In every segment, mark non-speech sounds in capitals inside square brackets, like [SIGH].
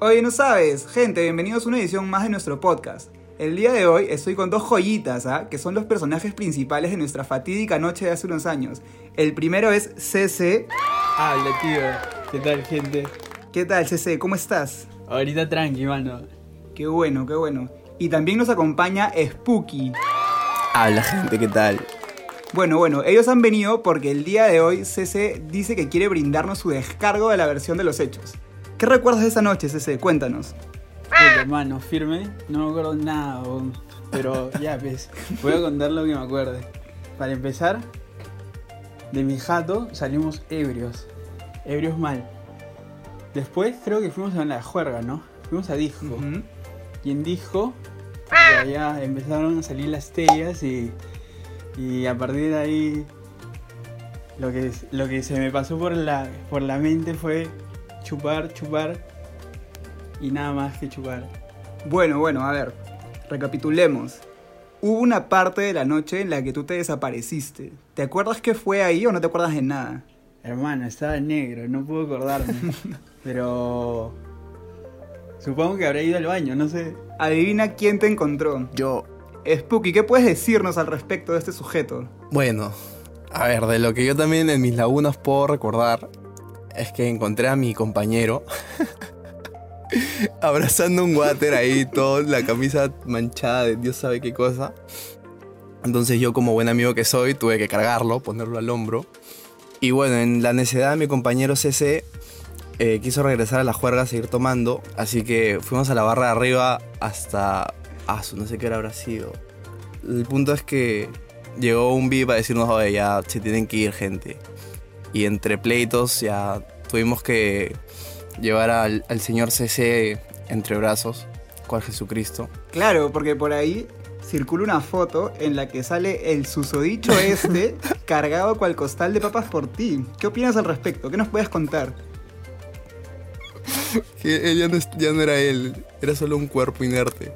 Oye, no sabes, gente, bienvenidos a una edición más de nuestro podcast. El día de hoy estoy con dos joyitas, ¿ah? que son los personajes principales de nuestra fatídica noche de hace unos años. El primero es CC. Habla, tío. ¿Qué tal, gente? ¿Qué tal, CC? ¿Cómo estás? Ahorita tranqui, mano. Qué bueno, qué bueno. Y también nos acompaña Spooky. Habla, gente, ¿qué tal? Bueno, bueno, ellos han venido porque el día de hoy CC dice que quiere brindarnos su descargo de la versión de los hechos. ¿Qué recuerdas de esa noche, CC? Cuéntanos. Puta, hermano, firme. No me acuerdo nada, pero ya, pues. Voy a contar lo que me acuerde. Para empezar, de mi jato salimos ebrios. Ebrios mal. Después creo que fuimos a la juerga, ¿no? Fuimos a Disco. Ujú. Y en Disco, ya empezaron a salir las tellas y, y a partir de ahí lo que, lo que se me pasó por la, por la mente fue chupar, chupar y nada más que chupar. Bueno, bueno, a ver, recapitulemos. Hubo una parte de la noche en la que tú te desapareciste. ¿Te acuerdas qué fue ahí o no te acuerdas de nada? Hermano, estaba negro, no puedo acordarme. [LAUGHS] pero supongo que habré ido al baño, no sé. Adivina quién te encontró. Yo, Spooky, ¿qué puedes decirnos al respecto de este sujeto? bueno, a ver, de lo que yo también en mis lagunas puedo recordar es que encontré a mi compañero [LAUGHS] abrazando un water ahí, todo, la camisa manchada de Dios sabe qué cosa. Entonces yo como buen amigo que soy tuve que cargarlo, ponerlo al hombro. Y bueno, en la necedad mi compañero CC eh, quiso regresar a la juerga a seguir tomando, así que fuimos a la barra de arriba hasta... Ah, no sé qué hora habrá sido. El punto es que llegó un VIP a decirnos, oye, ya se tienen que ir gente. Y entre pleitos ya tuvimos que llevar al, al señor CC entre brazos, cual Jesucristo. Claro, porque por ahí circula una foto en la que sale el susodicho este [LAUGHS] cargado cual costal de papas por ti. ¿Qué opinas al respecto? ¿Qué nos puedes contar? Que ya no, ya no era él, era solo un cuerpo inerte.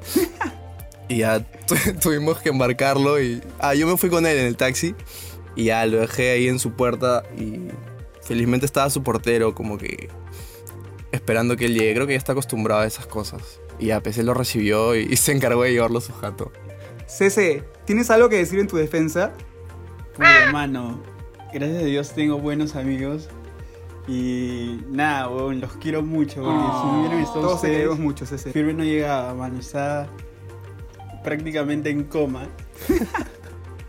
[LAUGHS] y ya tu- tuvimos que embarcarlo y... Ah, yo me fui con él en el taxi y ya lo dejé ahí en su puerta y felizmente estaba su portero como que esperando que él llegue. Creo que ya está acostumbrado a esas cosas. Y pues él lo recibió y, y se encargó de llevarlo a su jato. CC, ¿tienes algo que decir en tu defensa? Puta, hermano, gracias a Dios tengo buenos amigos. Y nada, weón, los quiero mucho. Porque si no hubieran estado Todos te ustedes, queremos mucho, CC. Firme no llegaba, mano. Estaba prácticamente en coma. [LAUGHS]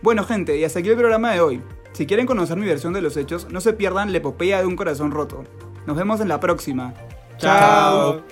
Bueno, gente, y hasta aquí el programa de hoy. Si quieren conocer mi versión de los hechos, no se pierdan la epopeya de un corazón roto. Nos vemos en la próxima. Chao.